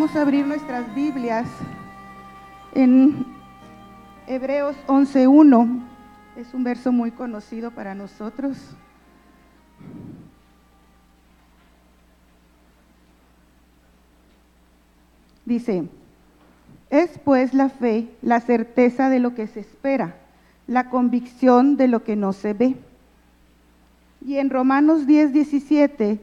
Vamos a abrir nuestras Biblias en Hebreos 11.1. Es un verso muy conocido para nosotros. Dice, es pues la fe la certeza de lo que se espera, la convicción de lo que no se ve. Y en Romanos 10, 17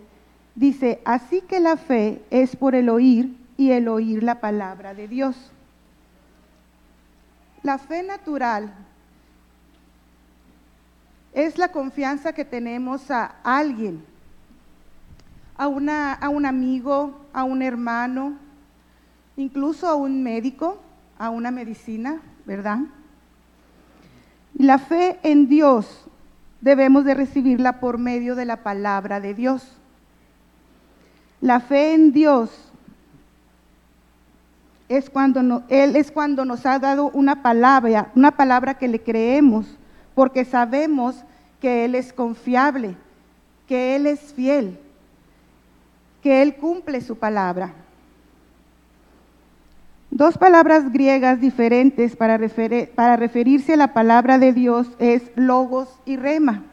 dice, así que la fe es por el oír y el oír la palabra de Dios. La fe natural es la confianza que tenemos a alguien, a, una, a un amigo, a un hermano, incluso a un médico, a una medicina, ¿verdad? La fe en Dios debemos de recibirla por medio de la palabra de Dios. La fe en Dios es cuando Él es cuando nos ha dado una palabra, una palabra que le creemos, porque sabemos que Él es confiable, que Él es fiel, que Él cumple su palabra. Dos palabras griegas diferentes para, para referirse a la palabra de Dios es logos y rema.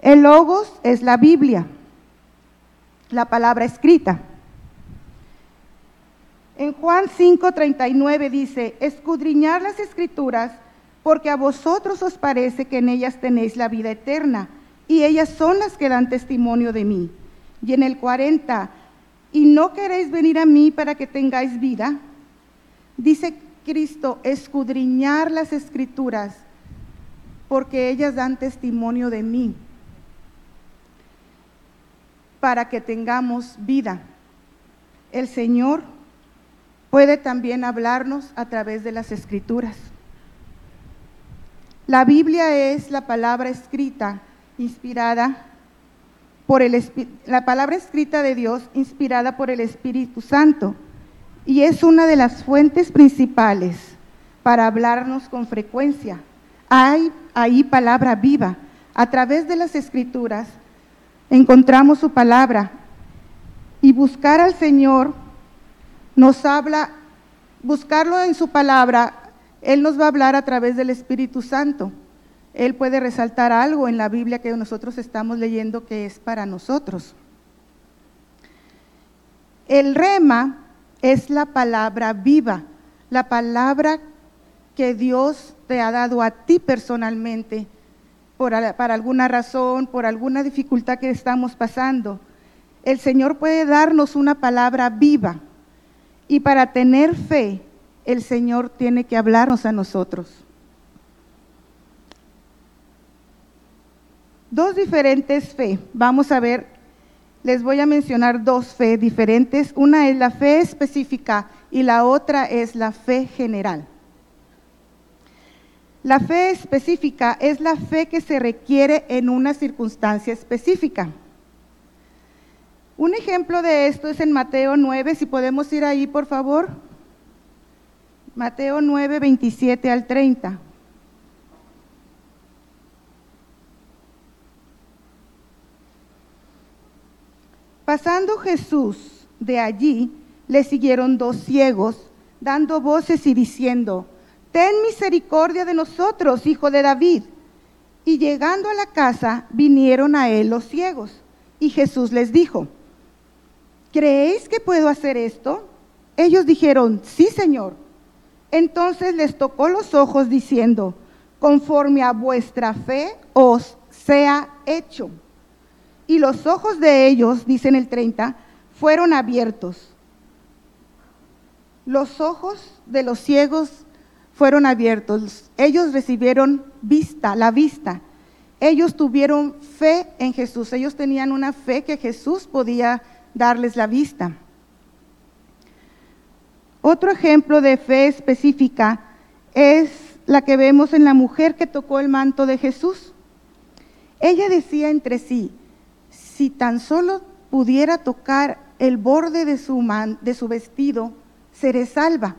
El logos es la Biblia, la palabra escrita. En Juan 5:39 dice, escudriñar las escrituras porque a vosotros os parece que en ellas tenéis la vida eterna y ellas son las que dan testimonio de mí. Y en el 40, y no queréis venir a mí para que tengáis vida, dice Cristo, escudriñar las escrituras porque ellas dan testimonio de mí para que tengamos vida. El Señor puede también hablarnos a través de las escrituras. La Biblia es la palabra escrita, inspirada por el la palabra escrita de Dios, inspirada por el Espíritu Santo, y es una de las fuentes principales para hablarnos con frecuencia. Hay ahí palabra viva. A través de las escrituras encontramos su palabra y buscar al Señor nos habla, buscarlo en su palabra, Él nos va a hablar a través del Espíritu Santo. Él puede resaltar algo en la Biblia que nosotros estamos leyendo que es para nosotros. El rema es la palabra viva, la palabra que Dios te ha dado a ti personalmente por, para alguna razón, por alguna dificultad que estamos pasando. El Señor puede darnos una palabra viva y para tener fe, el Señor tiene que hablarnos a nosotros. Dos diferentes fe. Vamos a ver, les voy a mencionar dos fe diferentes. Una es la fe específica y la otra es la fe general. La fe específica es la fe que se requiere en una circunstancia específica. Un ejemplo de esto es en Mateo 9, si podemos ir ahí, por favor. Mateo 9, 27 al 30. Pasando Jesús de allí, le siguieron dos ciegos, dando voces y diciendo, Ten misericordia de nosotros, hijo de David. Y llegando a la casa, vinieron a él los ciegos. Y Jesús les dijo, ¿creéis que puedo hacer esto? Ellos dijeron, sí, Señor. Entonces les tocó los ojos diciendo, conforme a vuestra fe os sea hecho. Y los ojos de ellos, dicen el 30, fueron abiertos. Los ojos de los ciegos fueron abiertos. Ellos recibieron vista, la vista. Ellos tuvieron fe en Jesús. Ellos tenían una fe que Jesús podía darles la vista. Otro ejemplo de fe específica es la que vemos en la mujer que tocó el manto de Jesús. Ella decía entre sí, si tan solo pudiera tocar el borde de su, de su vestido, seré salva.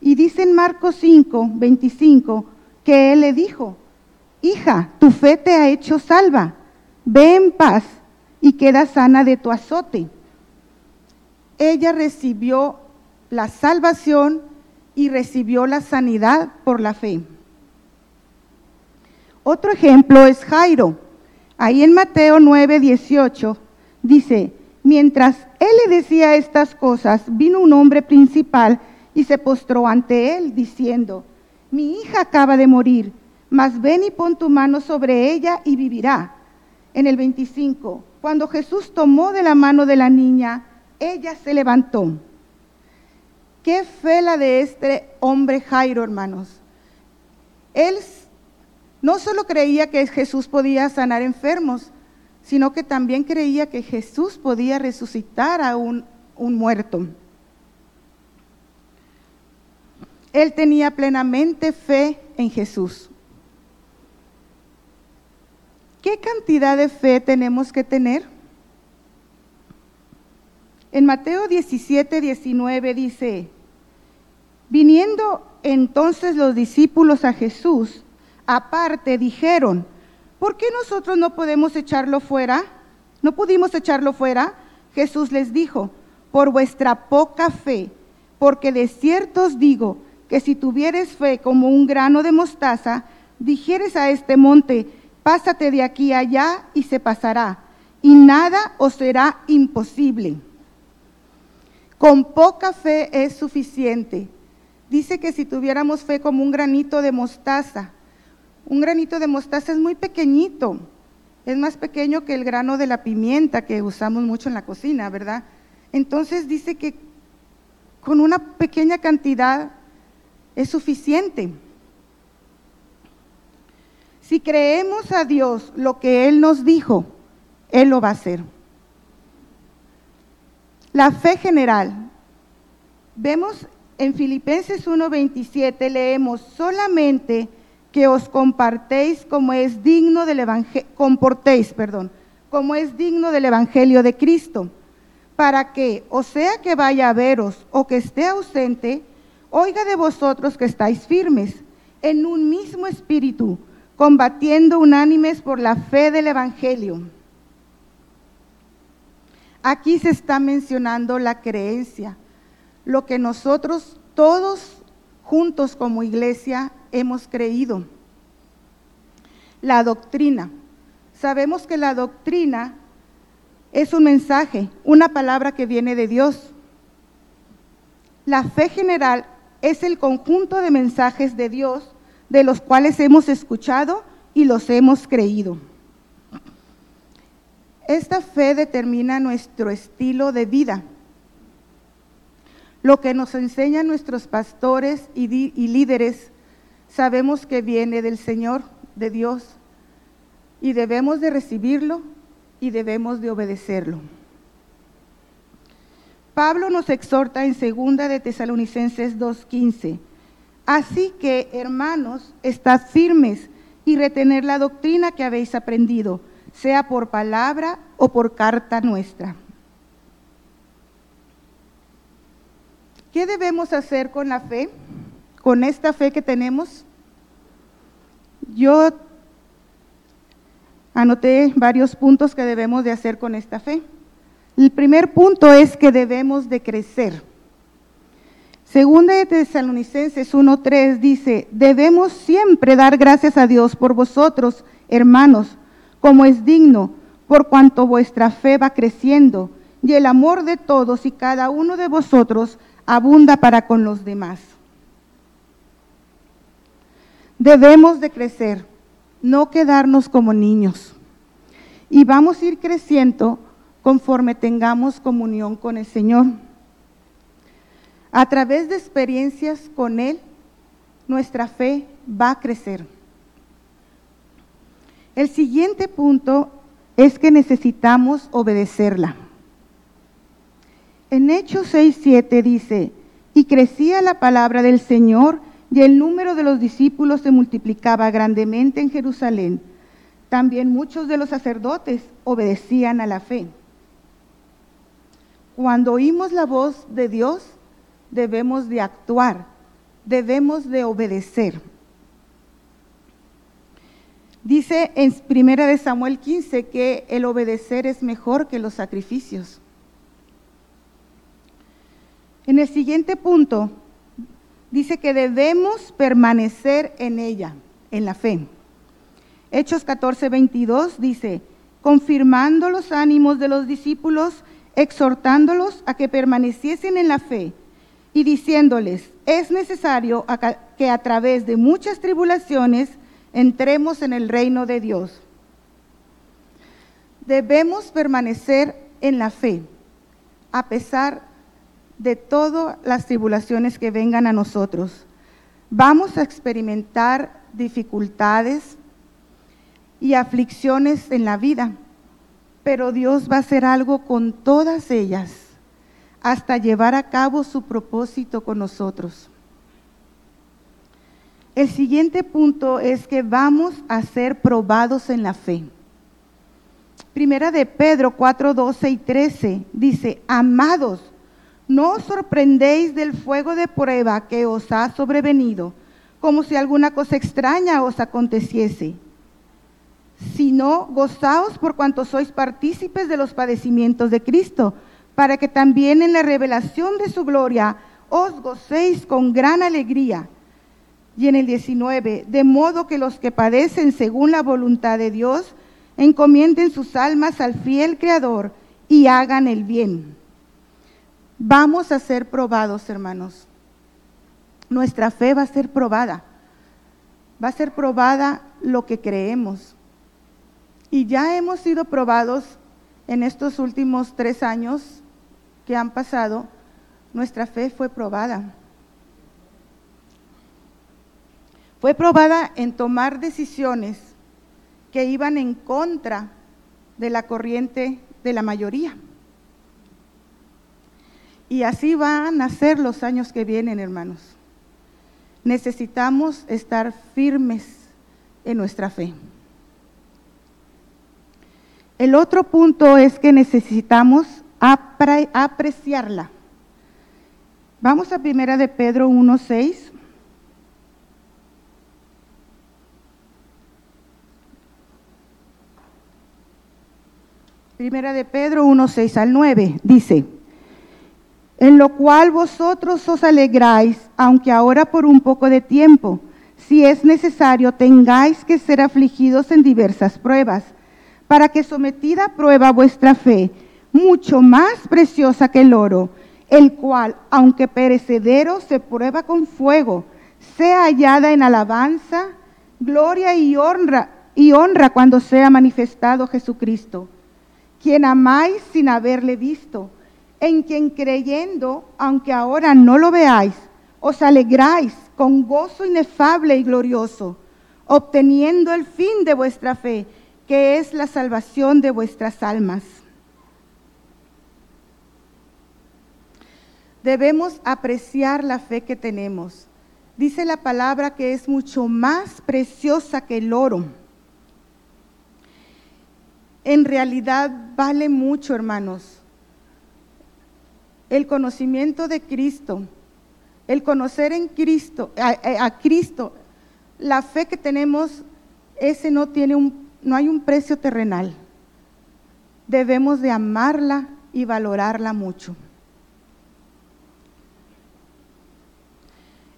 Y dice en Marcos 5, 25, que él le dijo, hija, tu fe te ha hecho salva, ve en paz y queda sana de tu azote. ella recibió la salvación y recibió la sanidad por la fe. Otro ejemplo es Jairo. Ahí en Mateo 9, 18 dice, mientras él le decía estas cosas, vino un hombre principal y se postró ante él, diciendo, mi hija acaba de morir, mas ven y pon tu mano sobre ella y vivirá. En el 25, cuando Jesús tomó de la mano de la niña, ella se levantó. Qué fe la de este hombre Jairo, hermanos. Él no solo creía que Jesús podía sanar enfermos, sino que también creía que Jesús podía resucitar a un, un muerto. Él tenía plenamente fe en Jesús. ¿Qué cantidad de fe tenemos que tener? En Mateo 17, 19 dice, viniendo entonces los discípulos a Jesús, aparte dijeron, ¿por qué nosotros no podemos echarlo fuera? ¿No pudimos echarlo fuera? Jesús les dijo, por vuestra poca fe, porque de cierto os digo, que si tuvieres fe como un grano de mostaza, dijeres a este monte, pásate de aquí allá y se pasará, y nada os será imposible. Con poca fe es suficiente. Dice que si tuviéramos fe como un granito de mostaza, un granito de mostaza es muy pequeñito, es más pequeño que el grano de la pimienta que usamos mucho en la cocina, ¿verdad? Entonces dice que con una pequeña cantidad es suficiente. Si creemos a Dios lo que Él nos dijo, Él lo va a hacer. La fe general. Vemos en Filipenses 1:27 leemos solamente que os compartéis como es digno del evangelio, comportéis, perdón, como es digno del evangelio de Cristo, para que, o sea que vaya a veros o que esté ausente, Oiga de vosotros que estáis firmes en un mismo espíritu, combatiendo unánimes por la fe del Evangelio. Aquí se está mencionando la creencia, lo que nosotros todos juntos como iglesia hemos creído. La doctrina. Sabemos que la doctrina es un mensaje, una palabra que viene de Dios. La fe general es el conjunto de mensajes de Dios de los cuales hemos escuchado y los hemos creído. Esta fe determina nuestro estilo de vida. Lo que nos enseñan nuestros pastores y, líderes sabemos que viene del Señor, de Dios, y debemos de recibirlo y debemos de obedecerlo. Pablo nos exhorta en segunda de Tesalonicenses 2:15. Así que, hermanos, estad firmes y retener la doctrina que habéis aprendido, sea por palabra o por carta nuestra. ¿Qué debemos hacer con la fe? Con esta fe que tenemos. Yo anoté varios puntos que debemos de hacer con esta fe. El primer punto es que debemos de crecer. Segunda de Tesalonicenses 1.3 dice, debemos siempre dar gracias a Dios por vosotros, hermanos, como es digno, por cuanto vuestra fe va creciendo y el amor de todos y cada uno de vosotros abunda para con los demás. Debemos de crecer, no quedarnos como niños. Y vamos a ir creciendo conforme tengamos comunión con el Señor. A través de experiencias con Él, nuestra fe va a crecer. El siguiente punto es que necesitamos obedecerla. En Hechos 6:7 dice, y crecía la palabra del Señor y el número de los discípulos se multiplicaba grandemente en Jerusalén. También muchos de los sacerdotes obedecían a la fe. Cuando oímos la voz de Dios, debemos de actuar, debemos de obedecer. Dice en Primera de Samuel 15 que el obedecer es mejor que los sacrificios. En el siguiente punto dice que debemos permanecer en ella, en la fe. Hechos 14, 22 dice, confirmando los ánimos de los discípulos, exhortándolos a que permaneciesen en la fe y diciéndoles, es necesario que a través de muchas tribulaciones entremos en el reino de Dios. Debemos permanecer en la fe, a pesar de todas las tribulaciones que vengan a nosotros. Vamos a experimentar dificultades y aflicciones en la vida, pero Dios va a hacer algo con todas ellas hasta llevar a cabo su propósito con nosotros. El siguiente punto es que vamos a ser probados en la fe. Primera de Pedro 4, 12 y 13 dice, amados, no os sorprendéis del fuego de prueba que os ha sobrevenido, como si alguna cosa extraña os aconteciese, sino gozaos por cuanto sois partícipes de los padecimientos de Cristo, para que también en la revelación de su gloria os gocéis con gran alegría y en el 19, de modo que los que padecen según la voluntad de Dios, encomienden sus almas al fiel Creador y hagan el bien. Vamos a ser probados, hermanos. Nuestra fe va a ser probada. Va a ser probada lo que creemos. Y ya hemos sido probados en estos últimos tres años que han pasado. Nuestra fe fue probada. Fue probada en tomar decisiones que iban en contra de la corriente de la mayoría. Y así van a ser los años que vienen, hermanos. Necesitamos estar firmes en nuestra fe. El otro punto es que necesitamos apreciarla. Vamos a primera de Pedro 1.6. Primera de Pedro 1, 6 al 9, dice, en lo cual vosotros os alegráis, aunque ahora por un poco de tiempo, si es necesario, tengáis que ser afligidos en diversas pruebas, para que sometida a prueba vuestra fe, mucho más preciosa que el oro, el cual, aunque perecedero, se prueba con fuego, sea hallada en alabanza, gloria y honra, y honra cuando sea manifestado Jesucristo quien amáis sin haberle visto, en quien creyendo, aunque ahora no lo veáis, os alegráis con gozo inefable y glorioso, obteniendo el fin de vuestra fe, que es la salvación de vuestras almas. Debemos apreciar la fe que tenemos. Dice la palabra que es mucho más preciosa que el oro en realidad vale mucho, hermanos. El conocimiento de Cristo, el conocer en Cristo, a, Cristo, la fe que tenemos, ese no tiene un, no hay un precio terrenal. Debemos de amarla y valorarla mucho.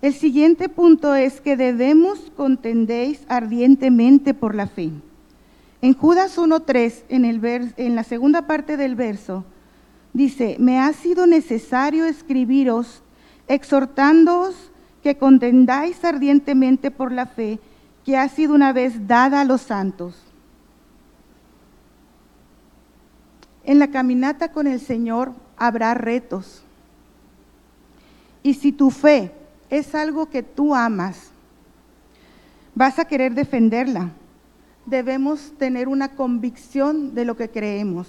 El siguiente punto es que debemos contendéis ardientemente por la fe. En Judas 1.3, en, en la segunda parte del verso, dice, me ha sido necesario escribiros exhortándoos que contendáis ardientemente por la fe que ha sido una vez dada a los santos. En la caminata con el Señor habrá retos. Y si tu fe es algo que tú amas, vas a querer defenderla debemos tener una convicción de lo que creemos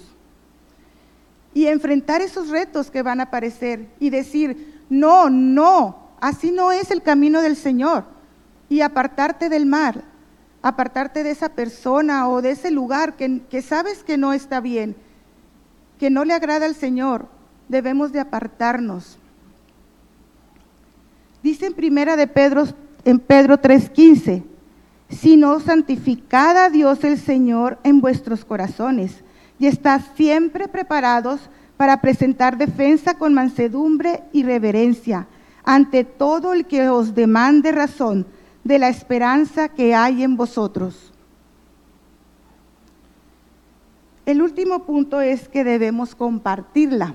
y enfrentar esos retos que van a aparecer y decir, no, no, así no es el camino del Señor y apartarte del mal, apartarte de esa persona o de ese lugar que, que sabes que no está bien, que no le agrada al Señor, debemos de apartarnos. Dice en primera de Pedro, en Pedro 3.15, sino santificad a Dios el Señor en vuestros corazones y estad siempre preparados para presentar defensa con mansedumbre y reverencia ante todo el que os demande razón de la esperanza que hay en vosotros. El último punto es que debemos compartirla.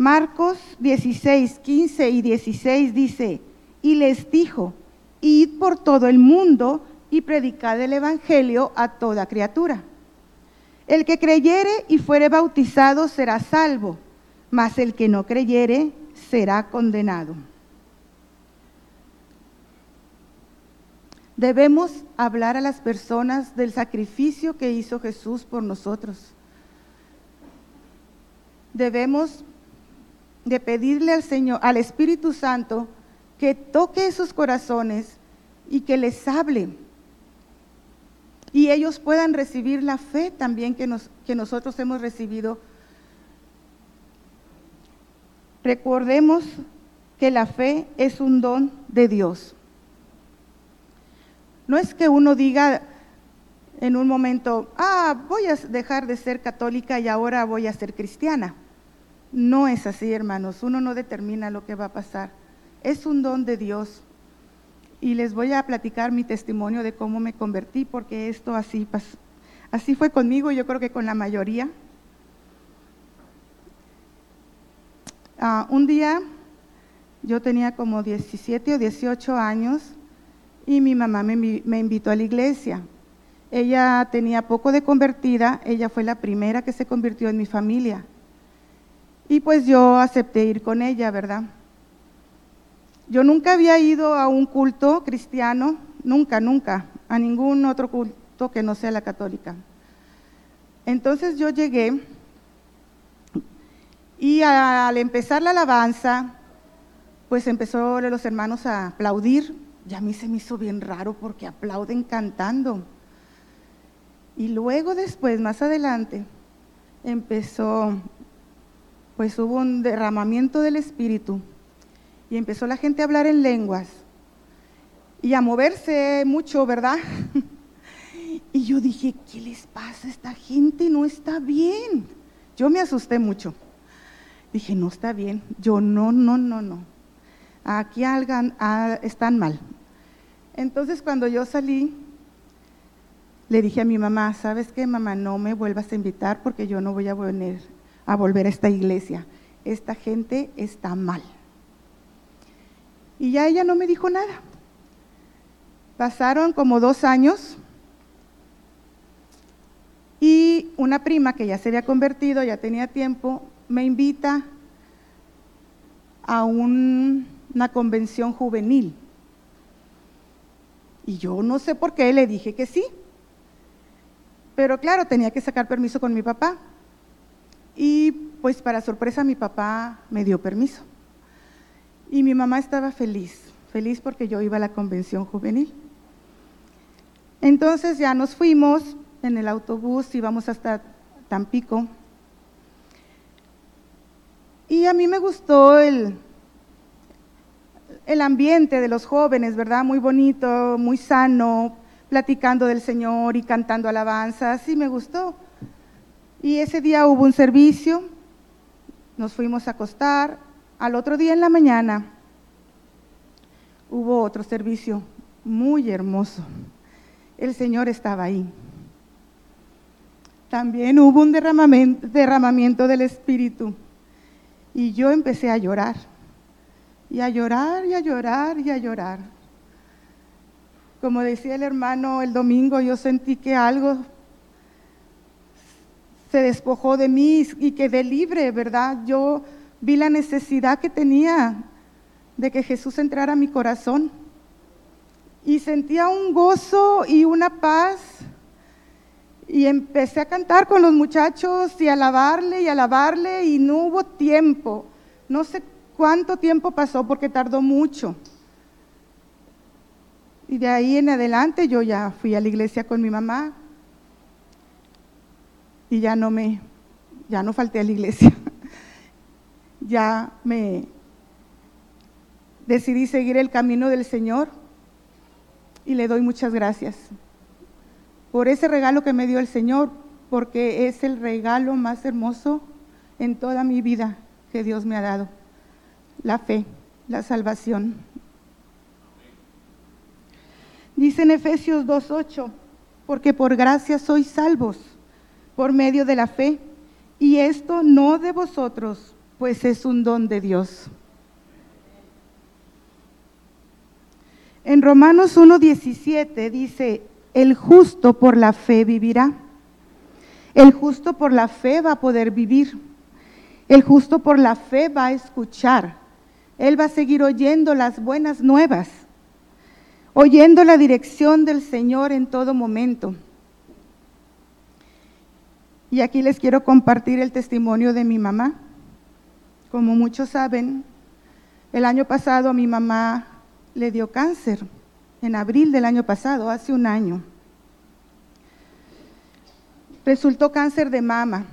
Marcos 16, 15 y 16 dice, y les dijo, id por todo el mundo y predicad el Evangelio a toda criatura. El que creyere y fuere bautizado será salvo, mas el que no creyere será condenado. Debemos hablar a las personas del sacrificio que hizo Jesús por nosotros. Debemos de pedirle al Señor, al Espíritu Santo, que toque esos corazones y que les hable. Y ellos puedan recibir la fe también que, que nosotros hemos recibido. Recordemos que la fe es un don de Dios. No es que uno diga en un momento, ah, voy a dejar de ser católica y ahora voy a ser cristiana. No es así, hermanos. Uno no determina lo que va a pasar. Es un don de Dios. Y les voy a platicar mi testimonio de cómo me convertí, porque esto así, así fue conmigo, yo creo que con la mayoría. Ah, un día yo tenía como 17 o 18 años y mi mamá me invitó a la iglesia. Ella tenía poco de convertida, ella fue la primera que se convirtió en mi familia. Y pues yo acepté ir con ella, ¿verdad? Yo nunca había ido a un culto cristiano, nunca, nunca, a ningún otro culto que no sea la católica. Entonces yo llegué y al empezar la alabanza, pues empezó los hermanos a aplaudir y a mí se me hizo bien raro porque aplauden cantando. Y luego después, más adelante, empezó, pues hubo un derramamiento del Espíritu y empezó la gente a hablar en lenguas y a moverse mucho, ¿verdad? y yo dije, ¿qué les pasa a esta gente? No está bien. Yo me asusté mucho. Dije, no está bien. Yo, no, no, no, no aquí ah, están mal. Entonces cuando yo salí, le dije a mi mamá, ¿sabes qué, mamá? No me vuelvas a invitar porque yo no voy a volver a, volver a esta iglesia. Esta gente está mal. Y ya ella no me dijo nada. Pasaron como dos años y una prima que ya se había convertido, ya tenía tiempo, me invita a un una convención juvenil. Y yo no sé por qué le dije que sí. Pero claro, tenía que sacar permiso con mi papá. Y pues para sorpresa mi papá me dio permiso. Y mi mamá estaba feliz, feliz porque yo iba a la convención juvenil. Entonces ya nos fuimos en el autobús, íbamos hasta Tampico. Y a mí me gustó el, el ambiente de los jóvenes, ¿verdad? Muy bonito, muy sano, platicando del Señor y cantando alabanzas, sí me gustó. Y ese día hubo un servicio, nos fuimos a acostar, al otro día en la mañana hubo otro servicio muy hermoso. El Señor estaba ahí. También hubo un derramamiento, del Espíritu y yo empecé a llorar y a llorar y a llorar y a llorar. Como decía el hermano el domingo, yo sentí que algo se despojó de mí y quedé libre, ¿verdad? Yo vi la necesidad que tenía de que Jesús entrara a mi corazón. Y sentía un gozo y una paz. Y empecé a cantar con los muchachos y alabarle y alabarle y no hubo tiempo. No sé cuánto tiempo pasó porque tardó mucho. Y de ahí en adelante yo ya fui a la iglesia con mi mamá y ya no me, ya no falté a la iglesia. ya me decidí seguir el camino del Señor y le doy muchas gracias por ese regalo que me dio el Señor, porque es el regalo más hermoso en toda mi vida que Dios me ha dado. La fe, la salvación. Dice en Efesios 2.8, porque por gracia sois salvos por medio de la fe, y esto no de vosotros, pues es un don de Dios. En Romanos 1.17 dice, el justo por la fe vivirá. El justo por la fe va a poder vivir. El justo por la fe va a escuchar. Él va a seguir oyendo las buenas nuevas, oyendo la dirección del Señor en todo momento. Y aquí les quiero compartir el testimonio de mi mamá. Como muchos saben, el año pasado mi mamá le dio cáncer, en abril del año pasado, hace un año. Resultó cáncer de mama.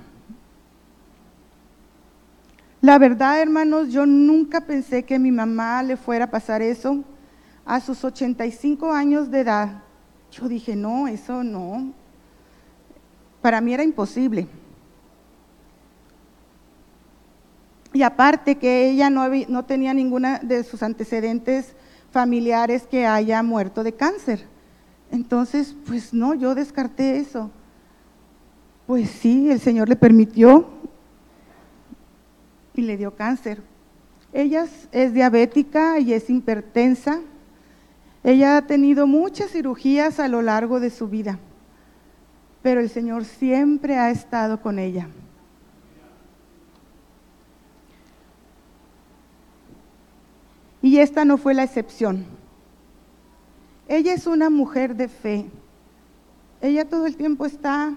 La verdad, hermanos, yo nunca pensé que a mi mamá le fuera a pasar eso a sus 85 años de edad. Yo dije, no, eso no. Para mí era imposible. Y aparte que ella no, no tenía ninguna de sus antecedentes familiares que haya muerto de cáncer. Entonces, pues no, yo descarté eso. Pues sí, el Señor le permitió y le dio cáncer. Ella es diabética y es hipertensa. Ella ha tenido muchas cirugías a lo largo de su vida, pero el Señor siempre ha estado con ella. Y esta no fue la excepción. Ella es una mujer de fe. Ella todo el tiempo está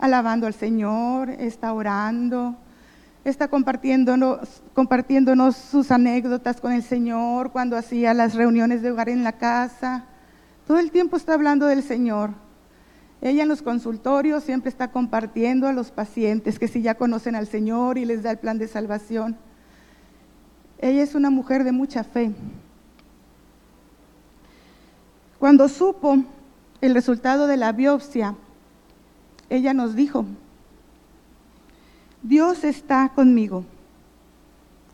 alabando al Señor, está orando, está compartiéndonos, compartiéndonos sus anécdotas con el Señor cuando hacía las reuniones de hogar en la casa. Todo el tiempo está hablando del Señor. Ella en los consultorios siempre está compartiendo a los pacientes que si ya conocen al Señor y les da el plan de salvación. Ella es una mujer de mucha fe. Cuando supo el resultado de la biopsia, ella nos dijo, Dios está conmigo.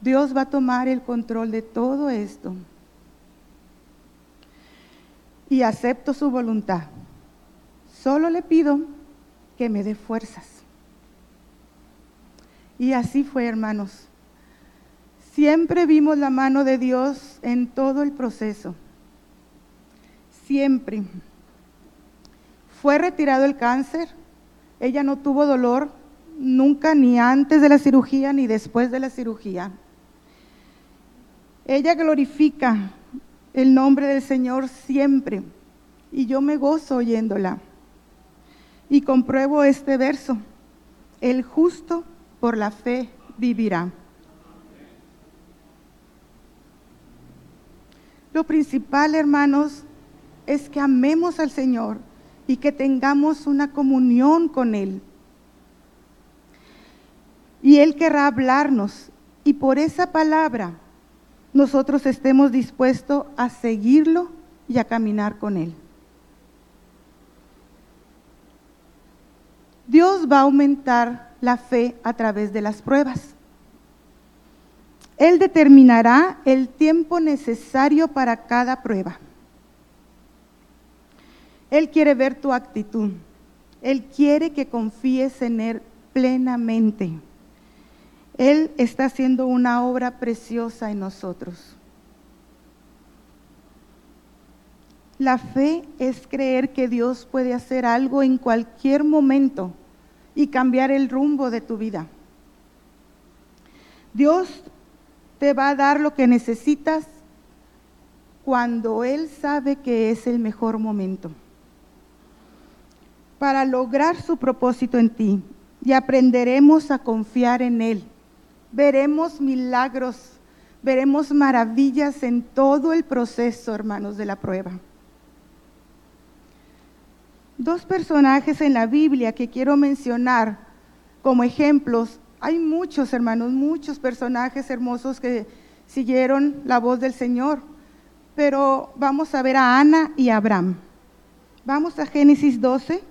Dios va a tomar el control de todo esto. Y acepto su voluntad. Solo le pido que me dé fuerzas. Y así fue, hermanos. Siempre vimos la mano de Dios en todo el proceso. Siempre. Fue retirado el cáncer. Ella no tuvo dolor nunca, ni antes de la cirugía, ni después de la cirugía. Ella glorifica el nombre del Señor siempre. Y yo me gozo oyéndola. Y compruebo este verso. El justo por la fe vivirá. Lo principal, hermanos, es que amemos al Señor y que tengamos una comunión con Él. Y Él querrá hablarnos y por esa palabra nosotros estemos dispuestos a seguirlo y a caminar con Él. Dios va a aumentar la fe a través de las pruebas. Él determinará el tiempo necesario para cada prueba. Él quiere ver tu actitud. Él quiere que confíes en Él plenamente. Él está haciendo una obra preciosa en nosotros. La fe es creer que Dios puede hacer algo en cualquier momento y cambiar el rumbo de tu vida. Dios te va a dar lo que necesitas cuando Él sabe que es el mejor momento para lograr su propósito en ti y aprenderemos a confiar en Él. Veremos milagros, veremos maravillas en todo el proceso, hermanos, de la prueba dos personajes en la Biblia que quiero mencionar como ejemplos. Hay muchos, hermanos, muchos personajes hermosos que siguieron la voz del Señor. Pero vamos a ver a Ana y a Abraham. Vamos a Génesis 12,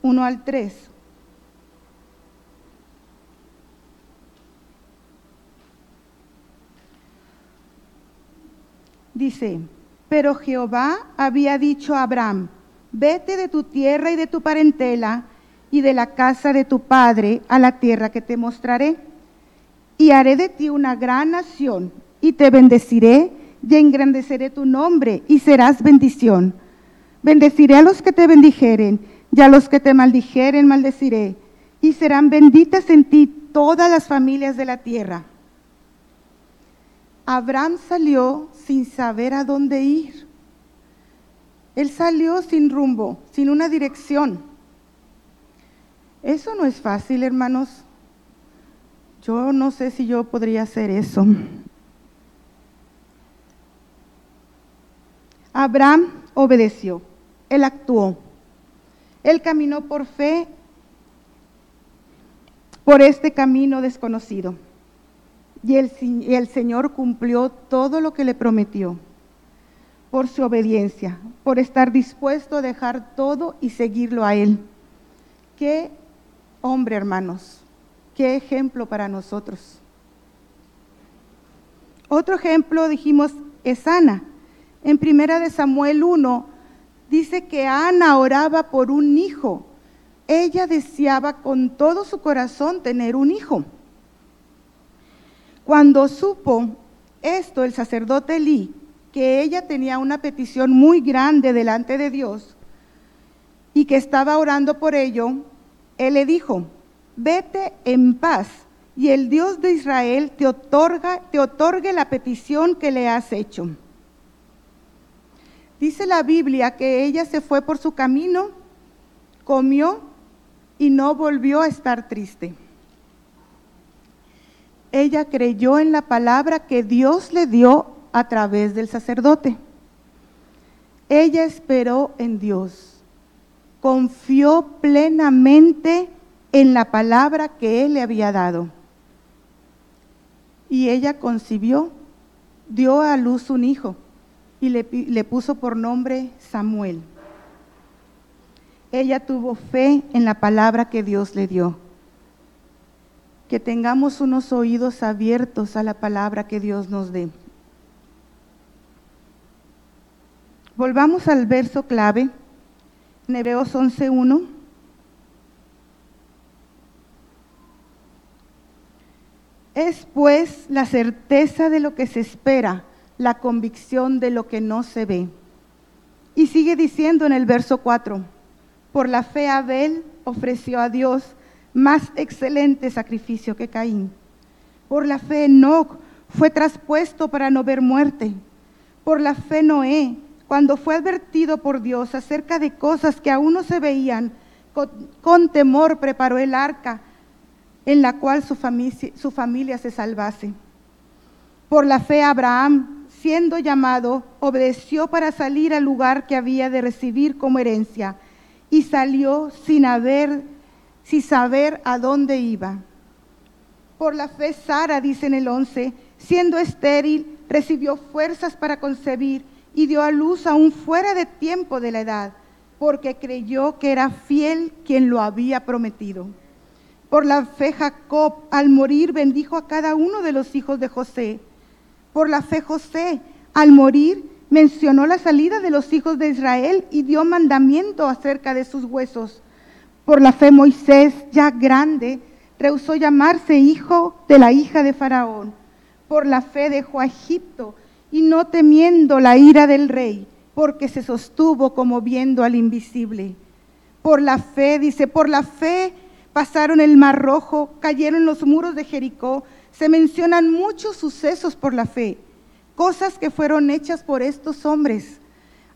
1 al 3. Dice, pero Jehová había dicho a Abraham, vete de tu tierra y de tu parentela y de la casa de tu padre a la tierra que te mostraré. Y haré de ti una gran nación y te bendeciré y engrandeceré tu nombre y serás bendición. Bendeciré a los que te bendijeren y a los que te maldijeren maldeciré. Y serán benditas en ti todas las familias de la tierra. Abraham salió sin saber a dónde ir. Él salió sin rumbo, sin una dirección. Eso no es fácil, hermanos. Yo no sé si yo podría hacer eso. Abraham obedeció, él actuó, él caminó por fe por este camino desconocido. Y el, y el, Señor cumplió todo lo que le prometió por su obediencia, por estar dispuesto a dejar todo y seguirlo a Él. Qué hombre, hermanos, qué ejemplo para nosotros. Otro ejemplo, dijimos, es Ana. En primera de Samuel 1 dice que Ana oraba por un hijo. Ella deseaba con todo su corazón tener un hijo. Cuando supo esto el sacerdote Elí, que ella tenía una petición muy grande delante de Dios y que estaba orando por ello, él le dijo, vete en paz y el Dios de Israel te, otorga, te otorgue la petición que le has hecho. Dice la Biblia que ella se fue por su camino, comió y no volvió a estar triste. Ella creyó en la palabra que Dios le dio a través del sacerdote. Ella esperó en Dios, confió plenamente en la palabra que Él le había dado. Y ella concibió, dio a luz un hijo y le, le puso por nombre Samuel. Ella tuvo fe en la palabra que Dios le dio. Que tengamos unos oídos abiertos a la palabra que Dios nos dé. Volvamos al verso clave, en Hebreos 11.1. Es pues la certeza de lo que se espera la convicción de lo que no se ve. Y sigue diciendo en el verso 4, por la fe Abel ofreció a Dios más excelente sacrificio que Caín. Por la fe Enoch fue traspuesto para no ver muerte. Por la fe Noé, cuando fue advertido por Dios acerca de cosas que aún no se veían, con, temor preparó el arca en la cual su familia, su familia se salvase. Por la fe Abraham, siendo llamado, obedeció para salir al lugar que había de recibir como herencia y salió sin haber, sin saber a dónde iba. Por la fe Sara, dice en el 11, siendo estéril, recibió fuerzas para concebir y dio a luz aún fuera de tiempo de la edad, porque creyó que era fiel quien lo había prometido. Por la fe Jacob, al morir, bendijo a cada uno de los hijos de José por la fe José, al morir, mencionó la salida de los hijos de Israel y dio mandamiento acerca de sus huesos. Por la fe Moisés, ya grande, rehusó llamarse hijo de la hija de Faraón. Por la fe dejó a Egipto y no temiendo la ira del rey, porque se sostuvo como viendo al invisible. Por la fe, dice, por la fe pasaron el mar rojo, cayeron los muros de Jericó, se mencionan muchos sucesos por la fe, cosas que fueron hechas por estos hombres,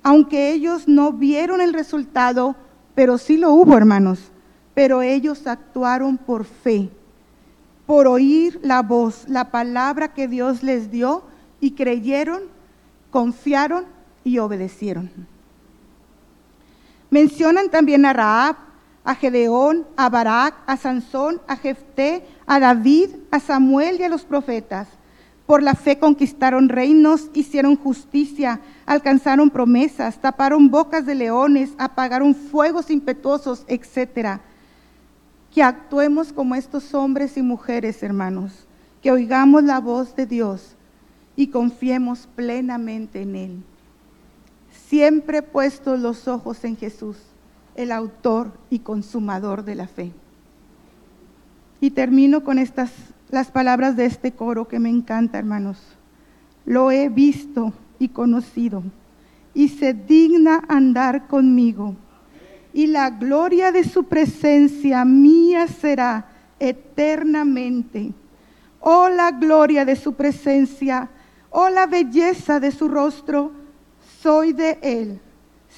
aunque ellos no vieron el resultado, pero sí lo hubo, hermanos. Pero ellos actuaron por fe, por oír la voz, la palabra que Dios les dio y creyeron, confiaron y obedecieron. Mencionan también a Raab, a Gedeón, a Barak, a Sansón, a Jefté, a David, a Samuel y a los profetas. Por la fe conquistaron reinos, hicieron justicia, alcanzaron promesas, taparon bocas de leones, apagaron fuegos impetuosos, etc. Que actuemos como estos hombres y mujeres, hermanos, que oigamos la voz de Dios y confiemos plenamente en Él. Siempre puestos los ojos en Jesús, el autor y consumador de la fe. Y termino con estas las palabras de este coro que me encanta, hermanos. Lo he visto y conocido y se digna andar conmigo. Y la gloria de su presencia mía será eternamente. Oh la gloria de su presencia, oh la belleza de su rostro, soy de él,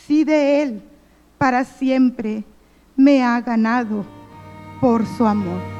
sí de él, para siempre me ha ganado por su amor.